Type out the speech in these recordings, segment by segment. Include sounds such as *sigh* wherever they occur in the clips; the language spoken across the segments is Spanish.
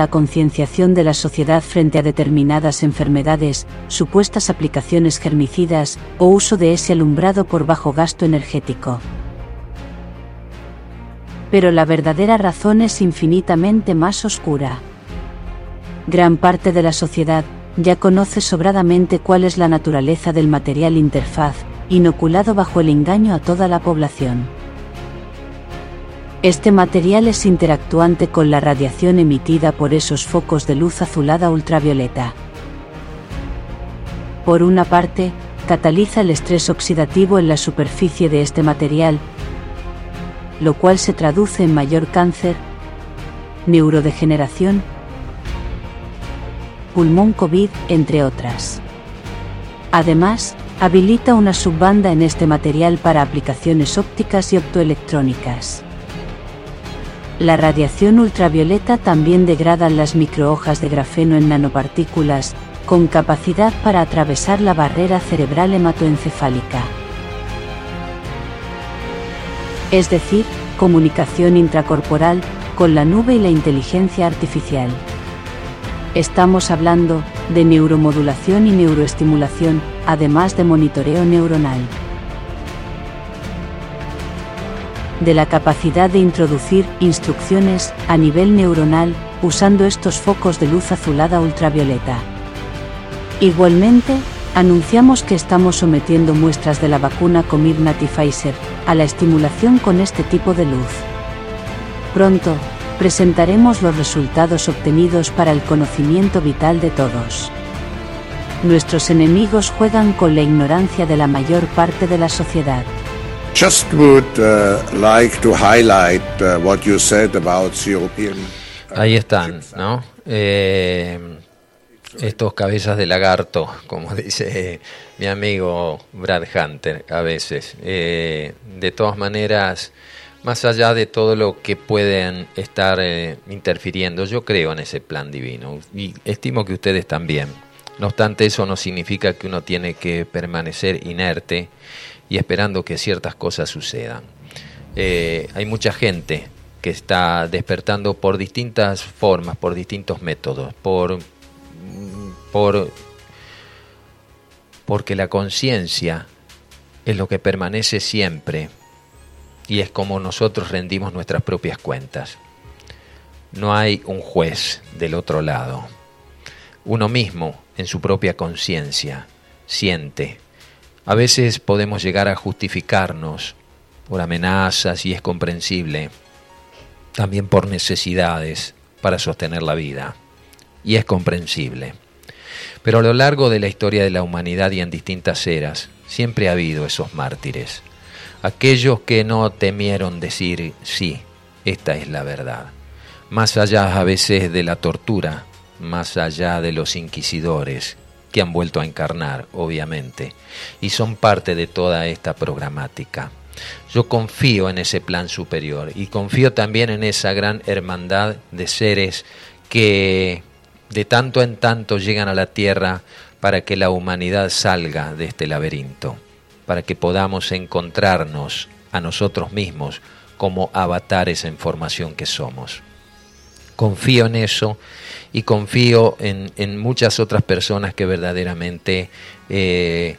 la concienciación de la sociedad frente a determinadas enfermedades, supuestas aplicaciones germicidas o uso de ese alumbrado por bajo gasto energético. Pero la verdadera razón es infinitamente más oscura. Gran parte de la sociedad ya conoce sobradamente cuál es la naturaleza del material interfaz, inoculado bajo el engaño a toda la población. Este material es interactuante con la radiación emitida por esos focos de luz azulada ultravioleta. Por una parte, cataliza el estrés oxidativo en la superficie de este material, lo cual se traduce en mayor cáncer, neurodegeneración, pulmón COVID, entre otras. Además, habilita una subbanda en este material para aplicaciones ópticas y optoelectrónicas. La radiación ultravioleta también degrada las microhojas de grafeno en nanopartículas, con capacidad para atravesar la barrera cerebral hematoencefálica. Es decir, comunicación intracorporal con la nube y la inteligencia artificial. Estamos hablando de neuromodulación y neuroestimulación, además de monitoreo neuronal. De la capacidad de introducir instrucciones a nivel neuronal usando estos focos de luz azulada ultravioleta. Igualmente, anunciamos que estamos sometiendo muestras de la vacuna Comirnaty Pfizer a la estimulación con este tipo de luz. Pronto, presentaremos los resultados obtenidos para el conocimiento vital de todos. Nuestros enemigos juegan con la ignorancia de la mayor parte de la sociedad. Just would uh, like to highlight uh, what you said about European. Ahí están, ¿no? Eh, estos cabezas de lagarto, *laughs* como dice mi amigo Brad Hunter a veces. Eh, de todas maneras, más allá de todo lo que pueden estar eh, interfiriendo, yo creo en ese plan divino y estimo que ustedes también. No obstante, eso no significa que uno tiene que permanecer inerte y esperando que ciertas cosas sucedan. Eh, hay mucha gente que está despertando por distintas formas, por distintos métodos, por, por porque la conciencia es lo que permanece siempre y es como nosotros rendimos nuestras propias cuentas. No hay un juez del otro lado. Uno mismo, en su propia conciencia, siente, a veces podemos llegar a justificarnos por amenazas y es comprensible, también por necesidades para sostener la vida, y es comprensible. Pero a lo largo de la historia de la humanidad y en distintas eras, siempre ha habido esos mártires, aquellos que no temieron decir sí, esta es la verdad, más allá a veces de la tortura, más allá de los inquisidores que han vuelto a encarnar, obviamente, y son parte de toda esta programática. Yo confío en ese plan superior y confío también en esa gran hermandad de seres que de tanto en tanto llegan a la tierra para que la humanidad salga de este laberinto, para que podamos encontrarnos a nosotros mismos como avatares en formación que somos. Confío en eso y confío en, muchas otras personas que verdaderamente eh,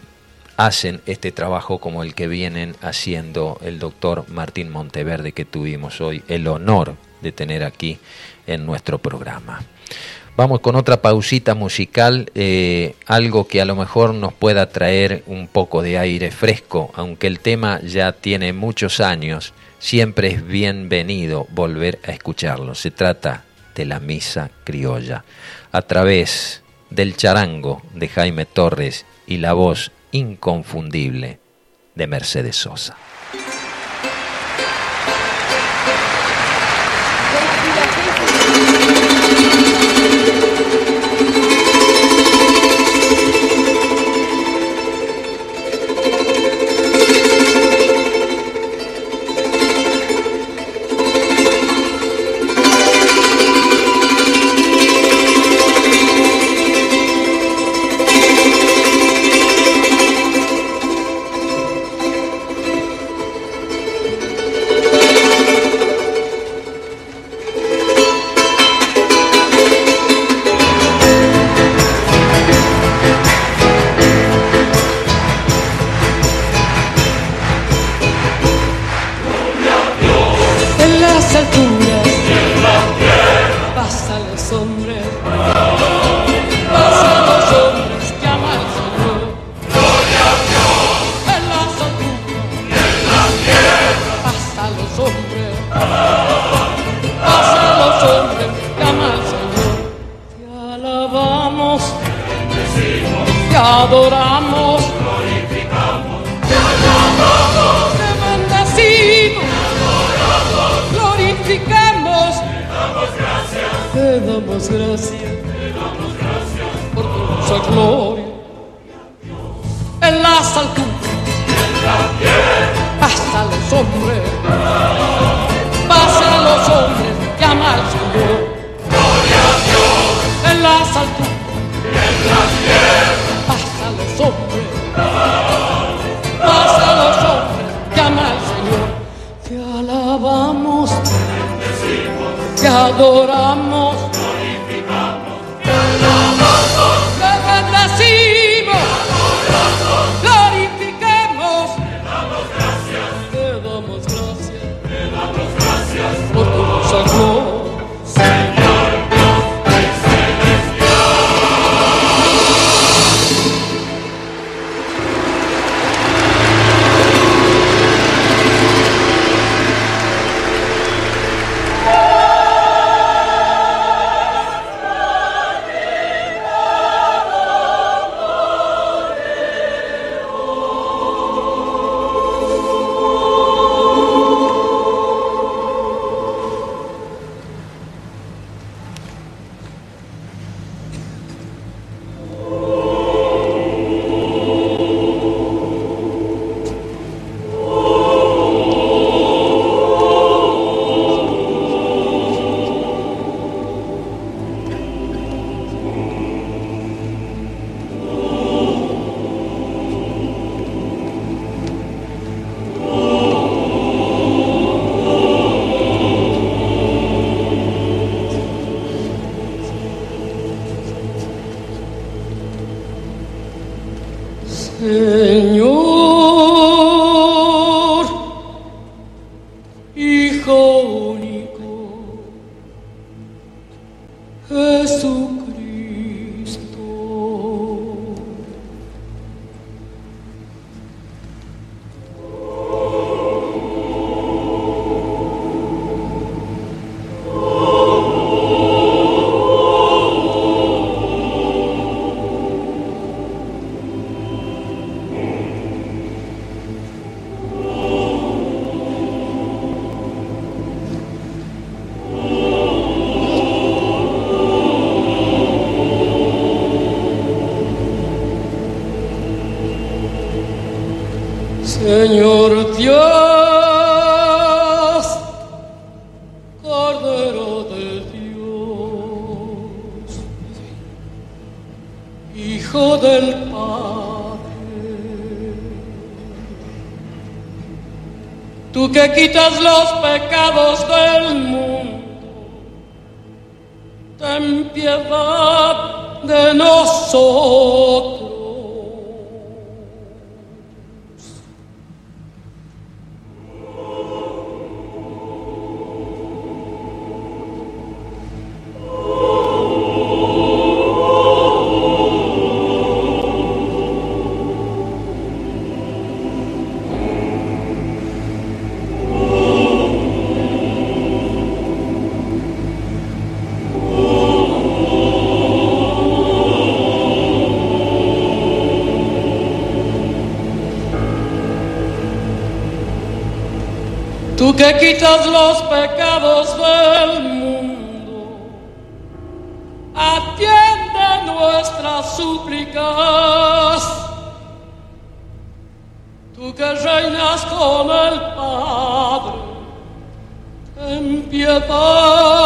hacen este trabajo como el que vienen haciendo el doctor Martín Monteverde que tuvimos hoy el honor de tener aquí en nuestro programa. Vamos con otra pausita musical, eh, algo que a lo mejor nos pueda traer un poco de aire fresco, aunque el tema ya tiene muchos años, siempre es bienvenido volver a escucharlo. Se trata de la misa criolla, a través del charango de Jaime Torres y la voz inconfundible de Mercedes Sosa. Pasa los hombres, llama al Señor. gloria a Dios, En las alturas, en la tierra, pasa a los hombres, pasa los hombres, llama al Señor. Te alabamos, te adoramos, quitas los pecados del que quitas los pecados del mundo, atiende nuestras súplicas. Tú que reinas con el Padre, ten piedad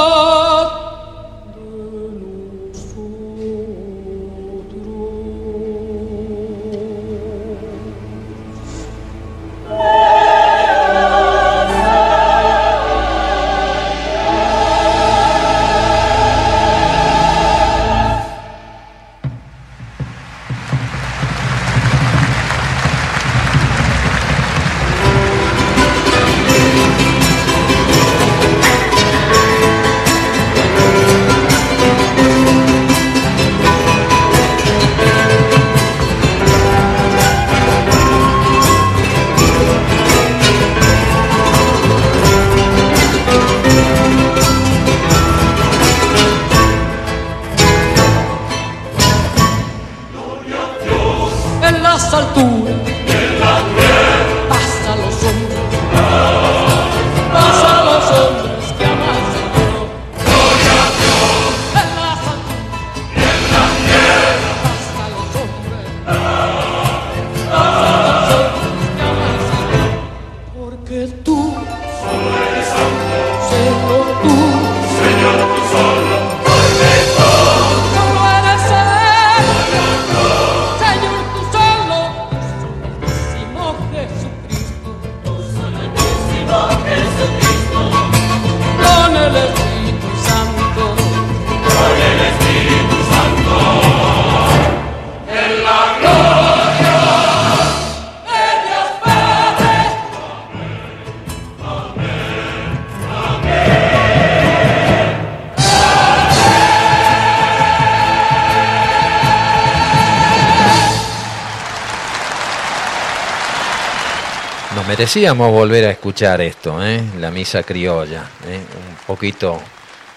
merecíamos volver a escuchar esto, ¿eh? la misa criolla, ¿eh? un poquito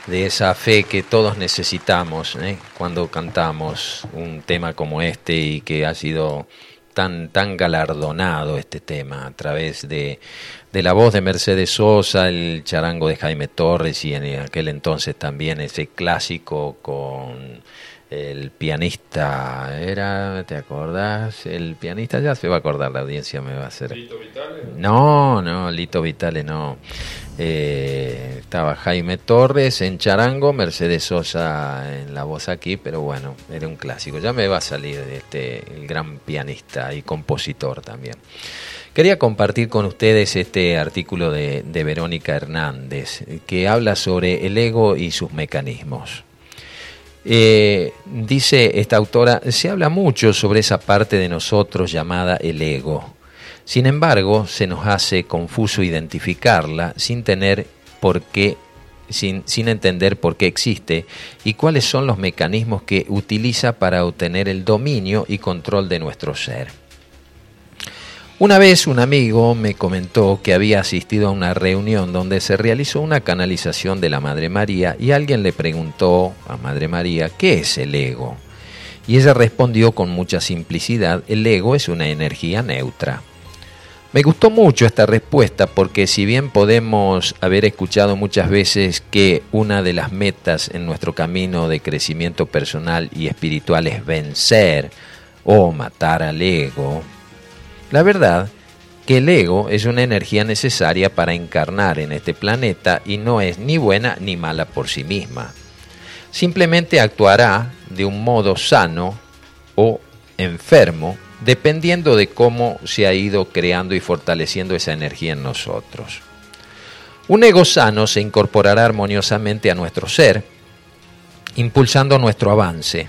de esa fe que todos necesitamos ¿eh? cuando cantamos un tema como este y que ha sido tan, tan galardonado este tema a través de, de la voz de Mercedes Sosa, el charango de Jaime Torres y en aquel entonces también ese clásico con el pianista era, ¿te acordás? El pianista ya se va a acordar, la audiencia me va a hacer. ¿Lito Vitale? No, no, Lito Vitale no. Eh, estaba Jaime Torres en charango, Mercedes Sosa en la voz aquí, pero bueno, era un clásico. Ya me va a salir este el gran pianista y compositor también. Quería compartir con ustedes este artículo de, de Verónica Hernández que habla sobre el ego y sus mecanismos. Eh, dice esta autora, se habla mucho sobre esa parte de nosotros llamada el ego. Sin embargo, se nos hace confuso identificarla sin tener por qué, sin, sin entender por qué existe y cuáles son los mecanismos que utiliza para obtener el dominio y control de nuestro ser. Una vez un amigo me comentó que había asistido a una reunión donde se realizó una canalización de la Madre María y alguien le preguntó a Madre María, ¿qué es el ego? Y ella respondió con mucha simplicidad, el ego es una energía neutra. Me gustó mucho esta respuesta porque si bien podemos haber escuchado muchas veces que una de las metas en nuestro camino de crecimiento personal y espiritual es vencer o matar al ego, la verdad que el ego es una energía necesaria para encarnar en este planeta y no es ni buena ni mala por sí misma. Simplemente actuará de un modo sano o enfermo dependiendo de cómo se ha ido creando y fortaleciendo esa energía en nosotros. Un ego sano se incorporará armoniosamente a nuestro ser, impulsando nuestro avance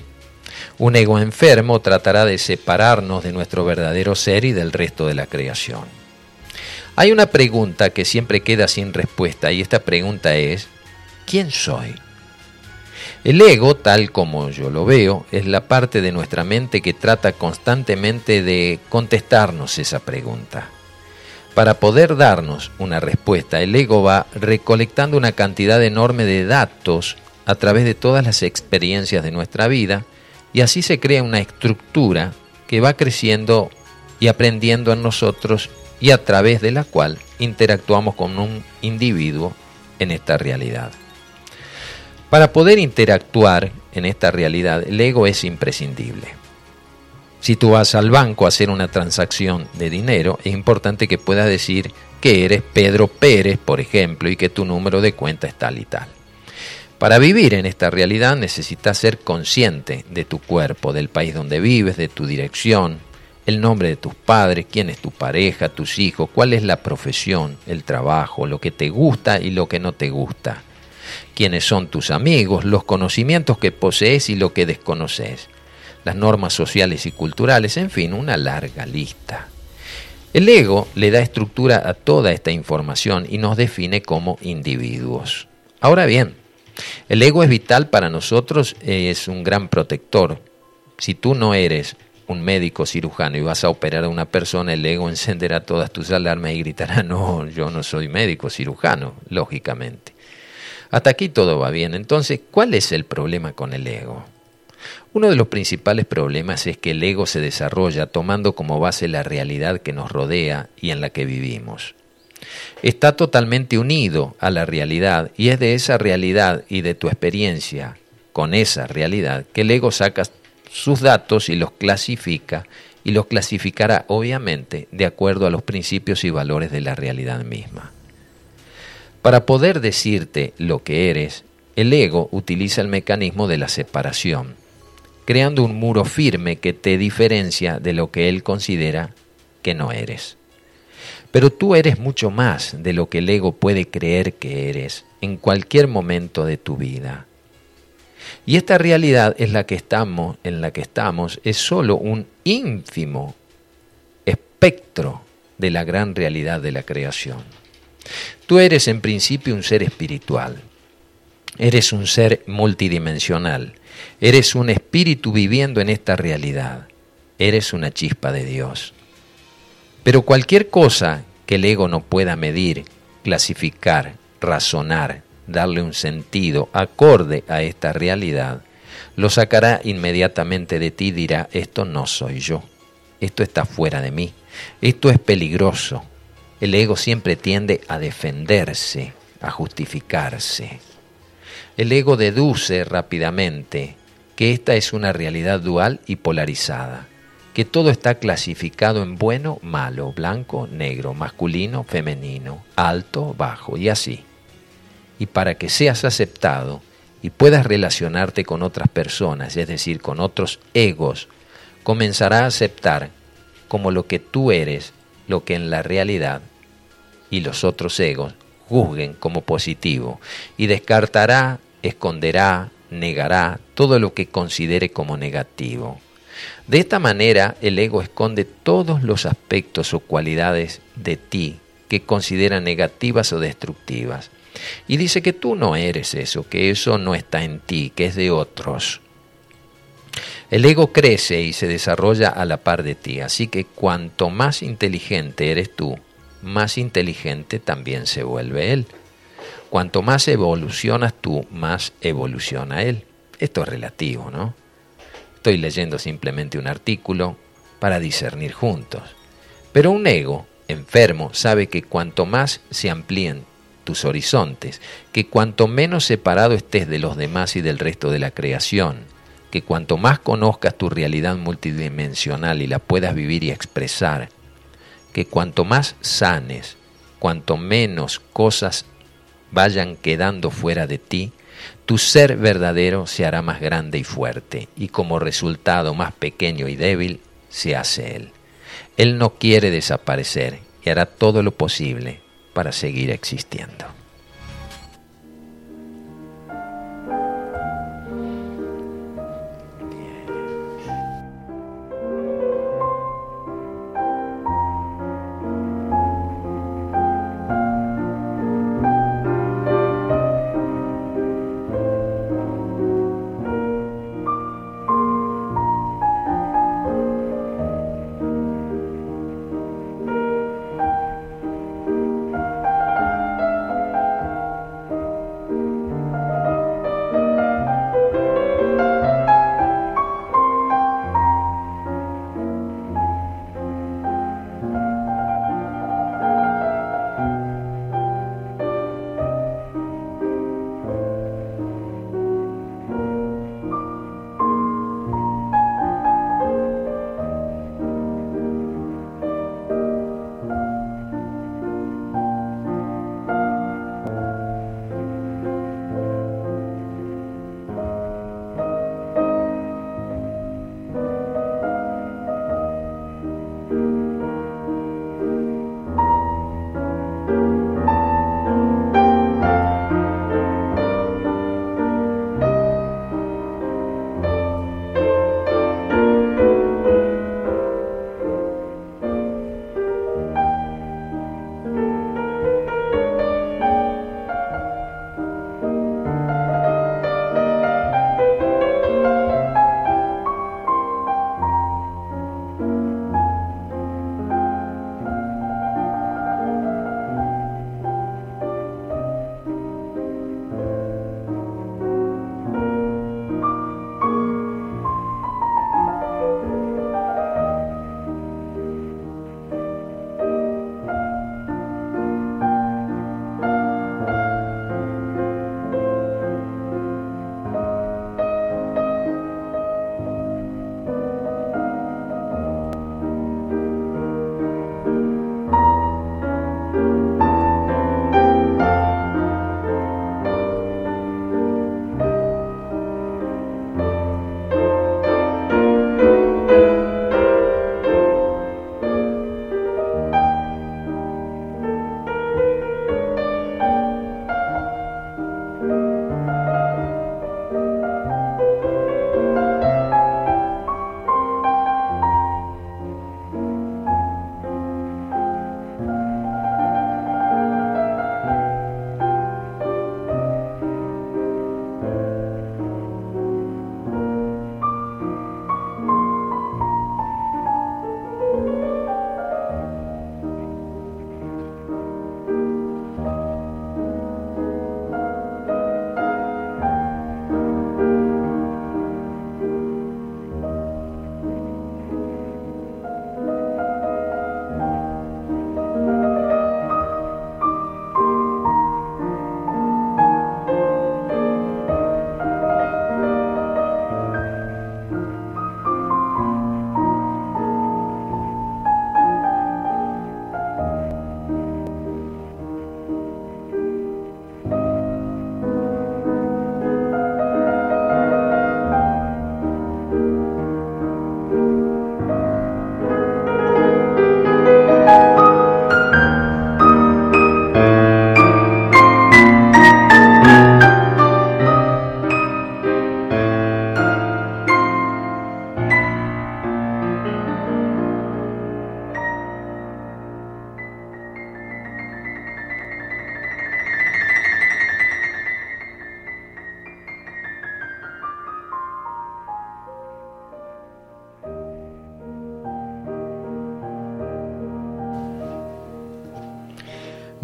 un ego enfermo tratará de separarnos de nuestro verdadero ser y del resto de la creación. Hay una pregunta que siempre queda sin respuesta y esta pregunta es, ¿quién soy? El ego, tal como yo lo veo, es la parte de nuestra mente que trata constantemente de contestarnos esa pregunta. Para poder darnos una respuesta, el ego va recolectando una cantidad enorme de datos a través de todas las experiencias de nuestra vida y así se crea una estructura que va creciendo y aprendiendo en nosotros y a través de la cual interactuamos con un individuo en esta realidad. Para poder interactuar en esta realidad, el ego es imprescindible. Si tú vas al banco a hacer una transacción de dinero, es importante que puedas decir que eres Pedro Pérez, por ejemplo, y que tu número de cuenta es tal y tal. Para vivir en esta realidad necesitas ser consciente de tu cuerpo, del país donde vives, de tu dirección, el nombre de tus padres, quién es tu pareja, tus hijos, cuál es la profesión, el trabajo, lo que te gusta y lo que no te gusta, quiénes son tus amigos, los conocimientos que posees y lo que desconoces, las normas sociales y culturales, en fin, una larga lista. El ego le da estructura a toda esta información y nos define como individuos. Ahora bien, el ego es vital para nosotros, es un gran protector. Si tú no eres un médico cirujano y vas a operar a una persona, el ego *laughs* encenderá todas tus alarmas y gritará, no, yo no soy médico cirujano, lógicamente. Hasta aquí todo va bien. Entonces, ¿cuál es el problema con el ego? Uno de los principales problemas es que el ego se desarrolla tomando como base la realidad que nos rodea y en la que vivimos está totalmente unido a la realidad y es de esa realidad y de tu experiencia con esa realidad que el ego saca sus datos y los clasifica y los clasificará obviamente de acuerdo a los principios y valores de la realidad misma. Para poder decirte lo que eres, el ego utiliza el mecanismo de la separación, creando un muro firme que te diferencia de lo que él considera que no eres. Pero tú eres mucho más de lo que el ego puede creer que eres en cualquier momento de tu vida. Y esta realidad es la que estamos, en la que estamos, es solo un ínfimo espectro de la gran realidad de la creación. Tú eres en principio un ser espiritual, eres un ser multidimensional, eres un espíritu viviendo en esta realidad, eres una chispa de Dios. Pero cualquier cosa que el ego no pueda medir, clasificar, razonar, darle un sentido acorde a esta realidad, lo sacará inmediatamente de ti y dirá, esto no soy yo, esto está fuera de mí, esto es peligroso. El ego siempre tiende a defenderse, a justificarse. El ego deduce rápidamente que esta es una realidad dual y polarizada, que todo está clasificado en bueno, malo, blanco, negro, masculino, femenino, alto, bajo y así. Y para que seas aceptado y puedas relacionarte con otras personas, es decir, con otros egos, comenzará a aceptar como lo que tú eres, lo que en la realidad y los otros egos juzguen como positivo y descartará, esconderá, negará todo lo que considere como negativo. De esta manera el ego esconde todos los aspectos o cualidades de ti que considera negativas o destructivas. Y dice que tú no eres eso, que eso no está en ti, que es de otros. El ego crece y se desarrolla a la par de ti, así que cuanto más inteligente eres tú, más inteligente también se vuelve él. Cuanto más evolucionas tú, más evoluciona él. Esto es relativo, ¿no? Estoy leyendo simplemente un artículo para discernir juntos. Pero un ego enfermo sabe que cuanto más se amplíen tus horizontes, que cuanto menos separado estés de los demás y del resto de la creación, que cuanto más conozcas tu realidad multidimensional y la puedas vivir y expresar, que cuanto más sanes, cuanto menos cosas vayan quedando fuera de ti, tu ser verdadero se hará más grande y fuerte, y como resultado más pequeño y débil se hace Él. Él no quiere desaparecer y hará todo lo posible para seguir existiendo.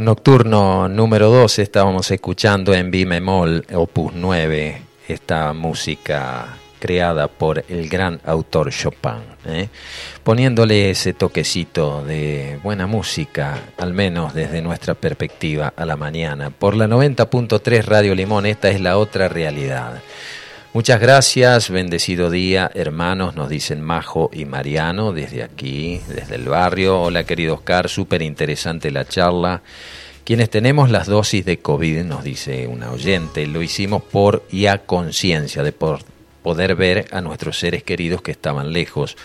Nocturno número 2 estábamos escuchando en Bimemol, opus 9, esta música creada por el gran autor Chopin, ¿eh? poniéndole ese toquecito de buena música, al menos desde nuestra perspectiva, a la mañana. Por la 90.3 Radio Limón, esta es la otra realidad. Muchas gracias, bendecido día, hermanos, nos dicen Majo y Mariano desde aquí, desde el barrio. Hola querido Oscar, súper interesante la charla. Quienes tenemos las dosis de COVID, nos dice una oyente, lo hicimos por y a conciencia de por poder ver a nuestros seres queridos que estaban lejos.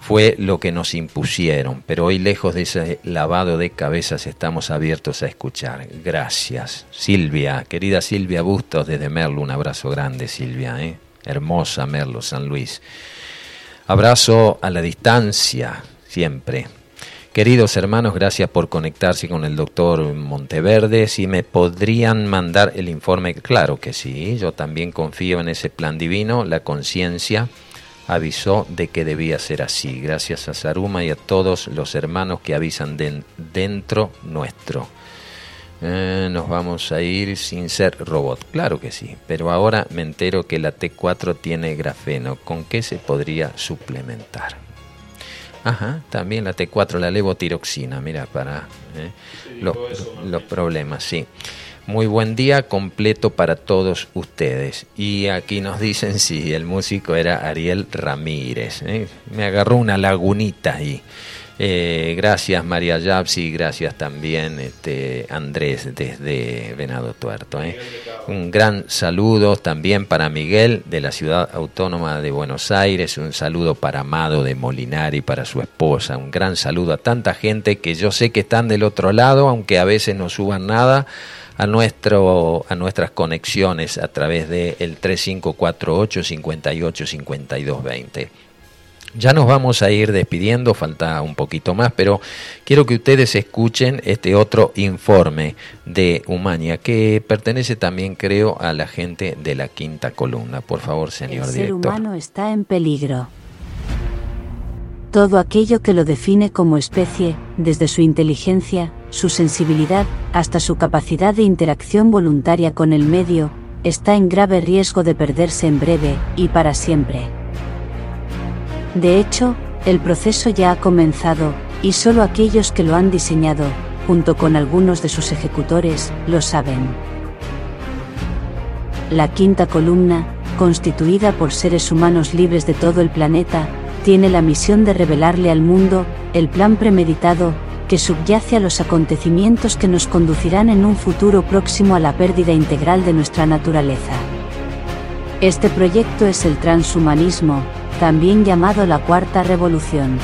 Fue lo que nos impusieron, pero hoy lejos de ese lavado de cabezas estamos abiertos a escuchar. Gracias. Silvia, querida Silvia Bustos desde Merlo, un abrazo grande Silvia, ¿eh? hermosa Merlo, San Luis. Abrazo a la distancia, siempre. Queridos hermanos, gracias por conectarse con el doctor Monteverde. Si me podrían mandar el informe, claro que sí, yo también confío en ese plan divino, la conciencia avisó de que debía ser así. Gracias a Saruma y a todos los hermanos que avisan dentro nuestro. Eh, nos vamos a ir sin ser robot. Claro que sí, pero ahora me entero que la T4 tiene grafeno. ¿Con qué se podría suplementar? Ajá, también la T4, la levotiroxina, mira, para eh, los, los problemas, sí. Muy buen día completo para todos ustedes. Y aquí nos dicen si el músico era Ariel Ramírez. ¿eh? Me agarró una lagunita ahí. Eh, gracias María Yapsi, gracias también este, Andrés desde Venado Tuerto. ¿eh? Un gran saludo también para Miguel de la Ciudad Autónoma de Buenos Aires, un saludo para Amado de Molinari, para su esposa, un gran saludo a tanta gente que yo sé que están del otro lado, aunque a veces no suban nada a, nuestro, a nuestras conexiones a través del el 3548 58 52 20. Ya nos vamos a ir despidiendo, falta un poquito más, pero quiero que ustedes escuchen este otro informe de Humania, que pertenece también, creo, a la gente de la quinta columna. Por favor, señor El director. ser humano está en peligro. Todo aquello que lo define como especie, desde su inteligencia, su sensibilidad, hasta su capacidad de interacción voluntaria con el medio, está en grave riesgo de perderse en breve y para siempre. De hecho, el proceso ya ha comenzado, y solo aquellos que lo han diseñado, junto con algunos de sus ejecutores, lo saben. La quinta columna, constituida por seres humanos libres de todo el planeta, tiene la misión de revelarle al mundo el plan premeditado que subyace a los acontecimientos que nos conducirán en un futuro próximo a la pérdida integral de nuestra naturaleza. Este proyecto es el transhumanismo, también llamado la cuarta revolución.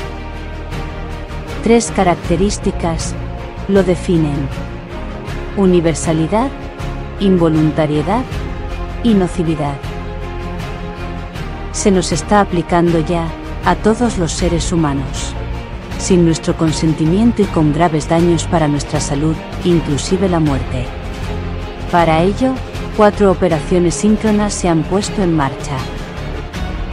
Tres características lo definen. Universalidad, involuntariedad y nocividad. Se nos está aplicando ya a todos los seres humanos. Sin nuestro consentimiento y con graves daños para nuestra salud, inclusive la muerte. Para ello, cuatro operaciones síncronas se han puesto en marcha.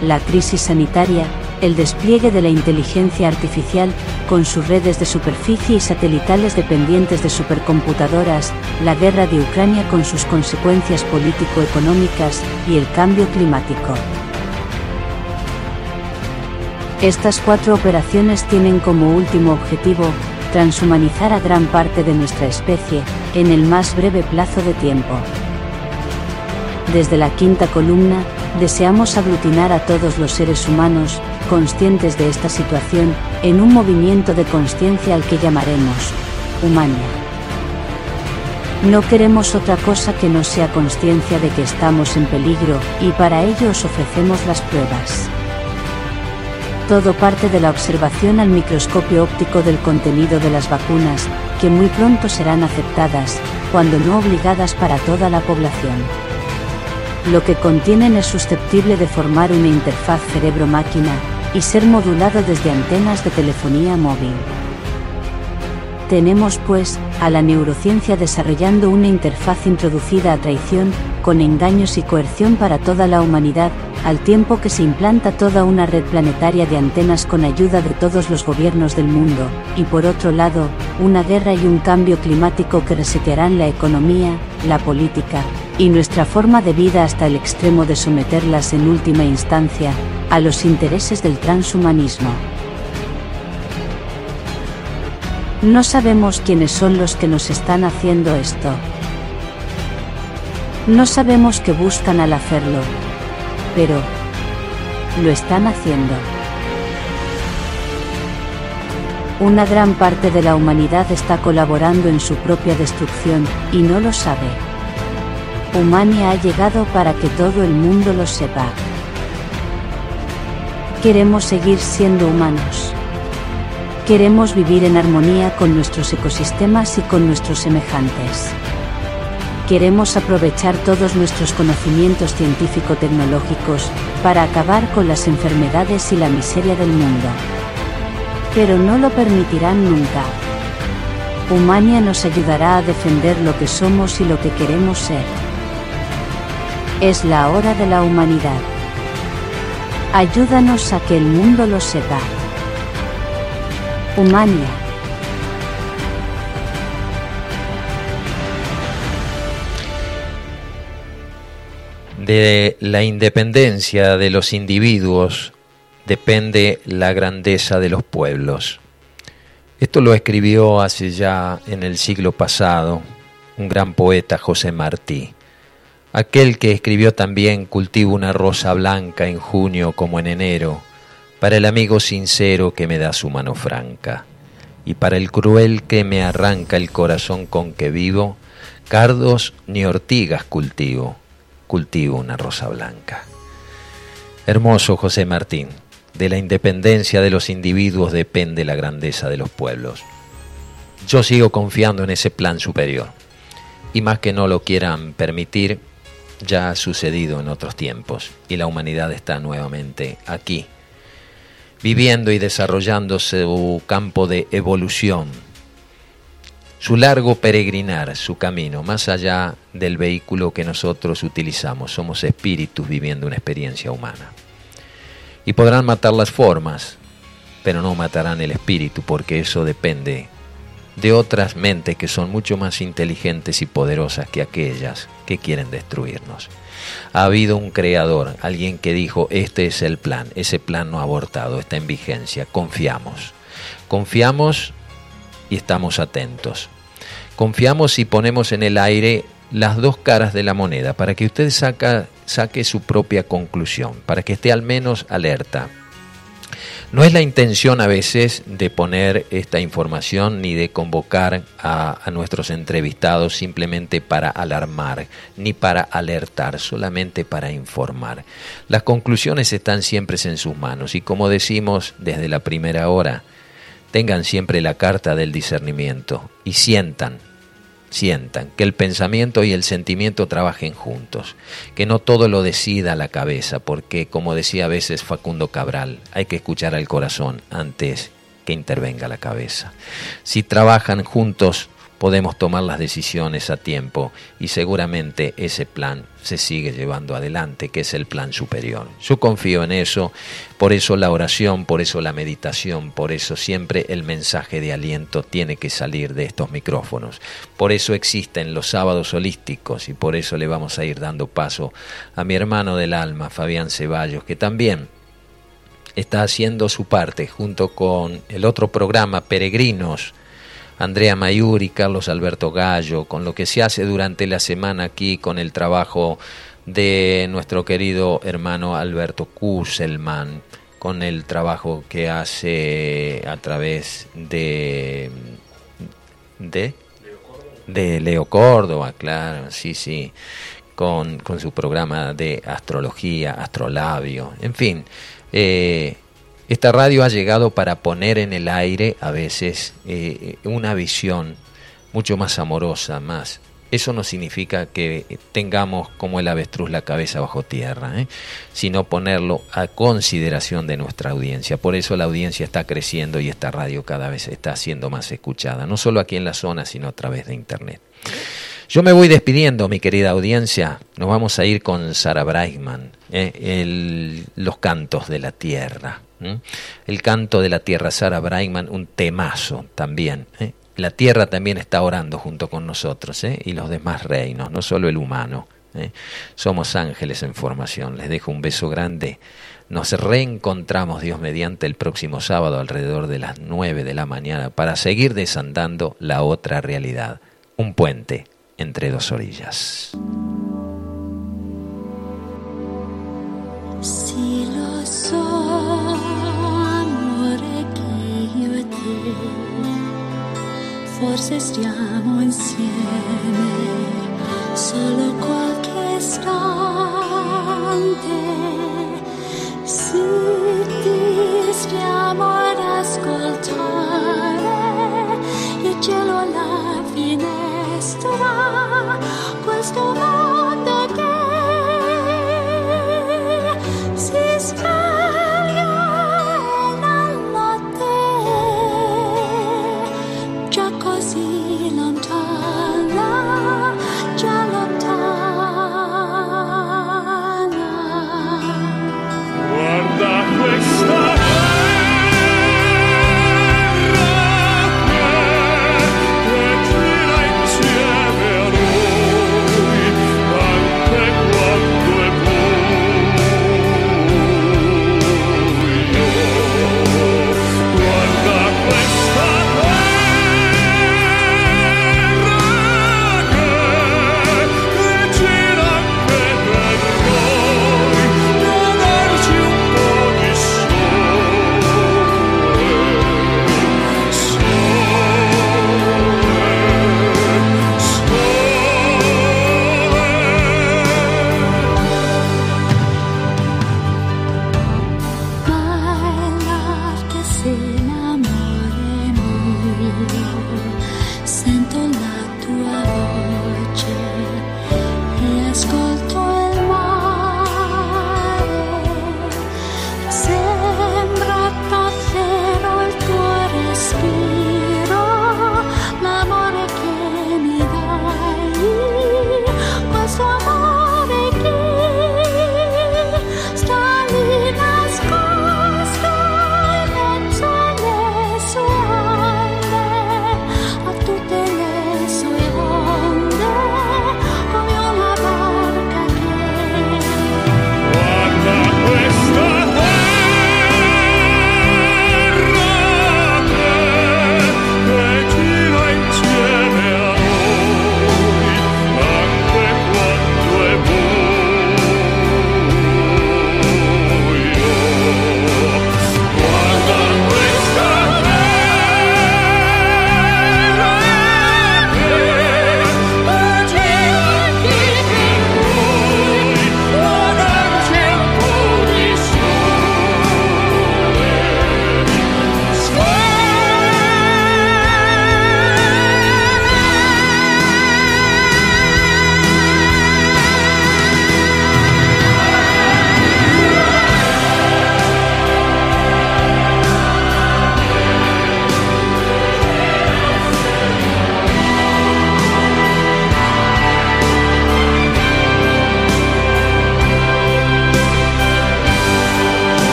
La crisis sanitaria, el despliegue de la inteligencia artificial, con sus redes de superficie y satelitales dependientes de supercomputadoras, la guerra de Ucrania con sus consecuencias político-económicas y el cambio climático. Estas cuatro operaciones tienen como último objetivo transhumanizar a gran parte de nuestra especie en el más breve plazo de tiempo. Desde la quinta columna, deseamos aglutinar a todos los seres humanos, conscientes de esta situación, en un movimiento de conciencia al que llamaremos Humania. No queremos otra cosa que no sea conciencia de que estamos en peligro, y para ello os ofrecemos las pruebas. Todo parte de la observación al microscopio óptico del contenido de las vacunas, que muy pronto serán aceptadas, cuando no obligadas para toda la población. Lo que contienen es susceptible de formar una interfaz cerebro-máquina y ser modulado desde antenas de telefonía móvil. Tenemos pues a la neurociencia desarrollando una interfaz introducida a traición, con engaños y coerción para toda la humanidad, al tiempo que se implanta toda una red planetaria de antenas con ayuda de todos los gobiernos del mundo, y por otro lado, una guerra y un cambio climático que resetearán la economía, la política, y nuestra forma de vida hasta el extremo de someterlas en última instancia, a los intereses del transhumanismo. No sabemos quiénes son los que nos están haciendo esto. No sabemos qué buscan al hacerlo. Pero... Lo están haciendo. Una gran parte de la humanidad está colaborando en su propia destrucción, y no lo sabe. Humania ha llegado para que todo el mundo lo sepa. Queremos seguir siendo humanos. Queremos vivir en armonía con nuestros ecosistemas y con nuestros semejantes. Queremos aprovechar todos nuestros conocimientos científico-tecnológicos para acabar con las enfermedades y la miseria del mundo. Pero no lo permitirán nunca. Humania nos ayudará a defender lo que somos y lo que queremos ser. Es la hora de la humanidad. Ayúdanos a que el mundo lo sepa. Humania. De la independencia de los individuos depende la grandeza de los pueblos. Esto lo escribió hace ya en el siglo pasado un gran poeta José Martí, aquel que escribió también Cultivo una rosa blanca en junio como en enero, para el amigo sincero que me da su mano franca, y para el cruel que me arranca el corazón con que vivo, cardos ni ortigas cultivo, cultivo una rosa blanca. Hermoso José Martín, de la independencia de los individuos depende la grandeza de los pueblos. Yo sigo confiando en ese plan superior, y más que no lo quieran permitir, ya ha sucedido en otros tiempos, y la humanidad está nuevamente aquí viviendo y desarrollando su campo de evolución, su largo peregrinar, su camino, más allá del vehículo que nosotros utilizamos. Somos espíritus viviendo una experiencia humana. Y podrán matar las formas, pero no matarán el espíritu, porque eso depende de otras mentes que son mucho más inteligentes y poderosas que aquellas que quieren destruirnos. Ha habido un creador, alguien que dijo, este es el plan, ese plan no ha abortado, está en vigencia, confiamos. Confiamos y estamos atentos. Confiamos y ponemos en el aire las dos caras de la moneda para que usted saque su propia conclusión, para que esté al menos alerta. No es la intención a veces de poner esta información ni de convocar a, nuestros entrevistados simplemente para alarmar, ni para alertar, solamente para informar. Las conclusiones están siempre en sus manos y como decimos desde la primera hora, tengan siempre la carta del discernimiento y sientan sientan, que el pensamiento y el sentimiento trabajen juntos, que no todo lo decida la cabeza, porque como decía a veces Facundo Cabral, hay que escuchar al corazón antes que intervenga la cabeza. Si trabajan juntos, podemos tomar las decisiones a tiempo y seguramente ese plan se sigue llevando adelante, que es el plan superior. Yo confío en eso, por eso la oración, por eso la meditación, por eso siempre el mensaje de aliento tiene que salir de estos micrófonos. Por eso existen los sábados holísticos y por eso le vamos a ir dando paso a mi hermano del alma, Fabián Ceballos, que también está haciendo su parte junto con el otro programa, Peregrinos, Andrea Mayuri, Carlos Alberto Gallo, con lo que se hace durante la semana aquí con el trabajo de nuestro querido hermano Alberto Kusselman, con el trabajo que hace a través de de de Leo Córdoba, claro, sí, sí, con, con su programa de astrología, astrolabio, en fin, eh, esta radio ha llegado para poner en el aire a veces eh, una visión mucho más amorosa, más Eso no significa que tengamos como el avestruz la cabeza bajo tierra, ¿eh? sino ponerlo a consideración de nuestra audiencia. Por eso la audiencia está creciendo y esta radio cada vez está siendo más escuchada, no solo aquí en la zona, sino a través de Internet. Yo me voy despidiendo, mi querida audiencia. Nos vamos a ir con Sara Brightman, ¿eh? los cantos de la tierra. El canto de la tierra, Sara Brightman, un temazo también. ¿eh? La tierra también está orando junto con nosotros ¿eh? y los demás reinos, no solo el humano. Somos ángeles en formación. Les dejo un beso grande. Nos reencontramos, Dios mediante, el próximo sábado alrededor de las 9 de la mañana para seguir desandando la otra realidad. Un puente entre dos orillas. Forse stiamo insieme solo qualche istante. Si ti stiamo ad ascoltare il cielo alla finestra, questo mondo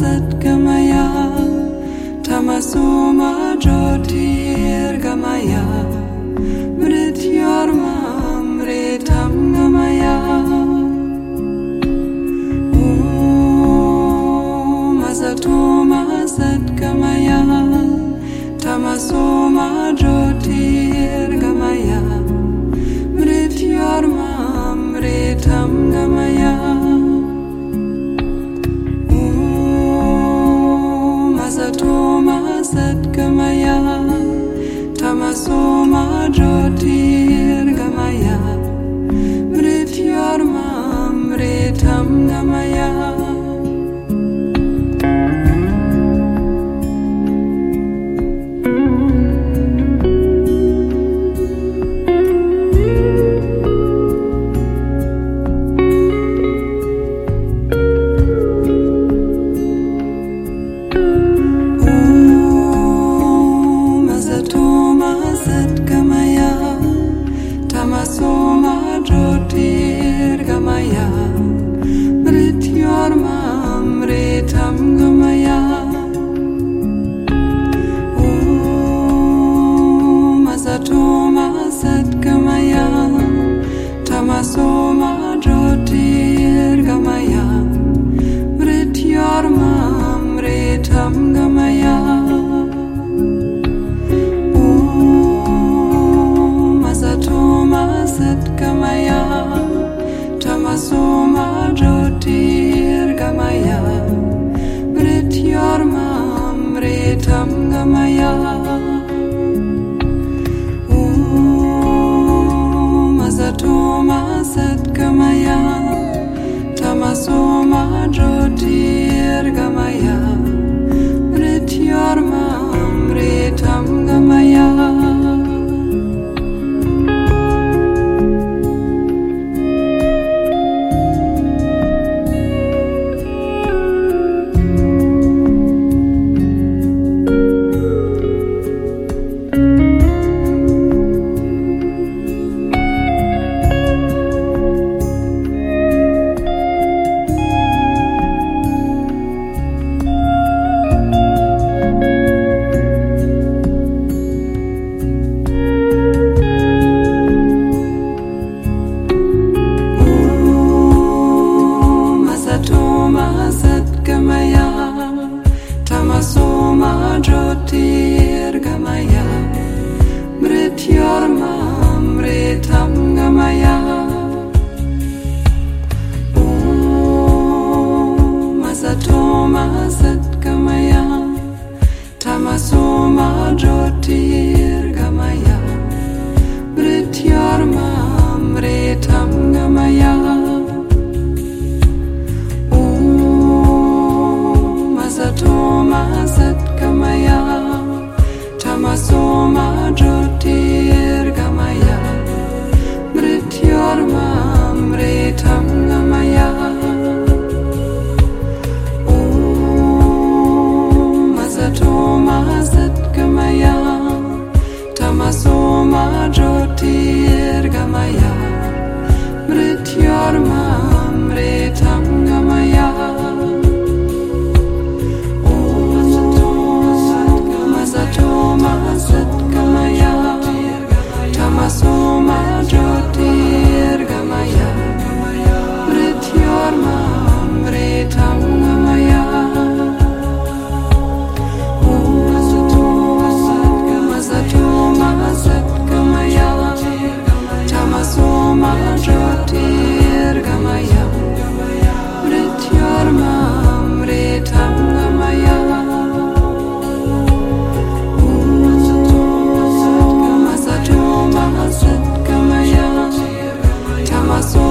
Satgamaya Tamasoma Jyotir Gamaya Mrityorma Mritam Gamaya Om Asatoma Satgamaya Tamasoma Jyotir Tamasoma Jyoti. espaço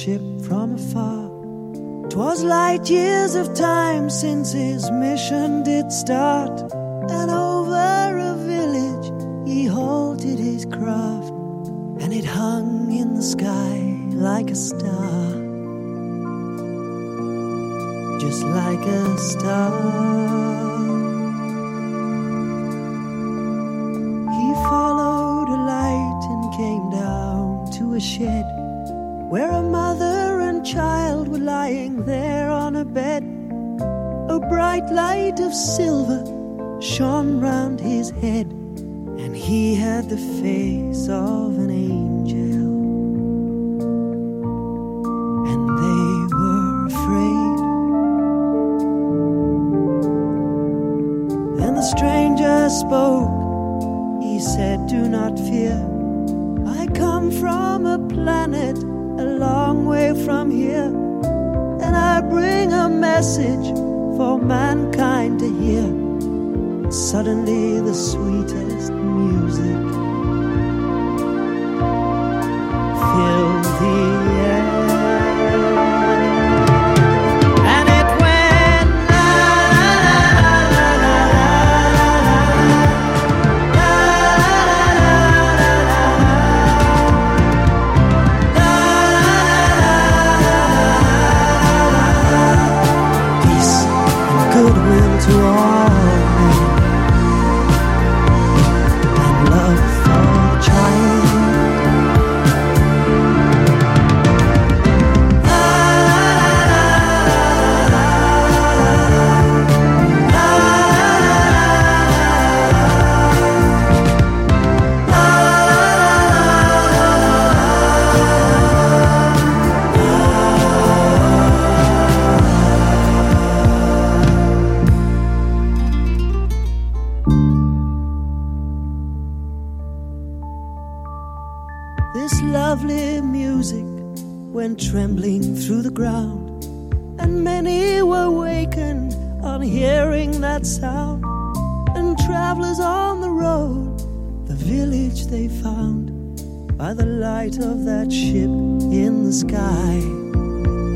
ship from afar. 'Twas light years of time since his mission did start, and over a village he halted his craft, and it hung in the sky like a star, just like a star. He followed bright light of silver shone round his head, and he had the face of an angel. And they were afraid. And the stranger spoke. He said, Do not fear. I come from a planet a long way from here, and I bring a message for mankind to hear. Suddenly, the sweetest music filled the air.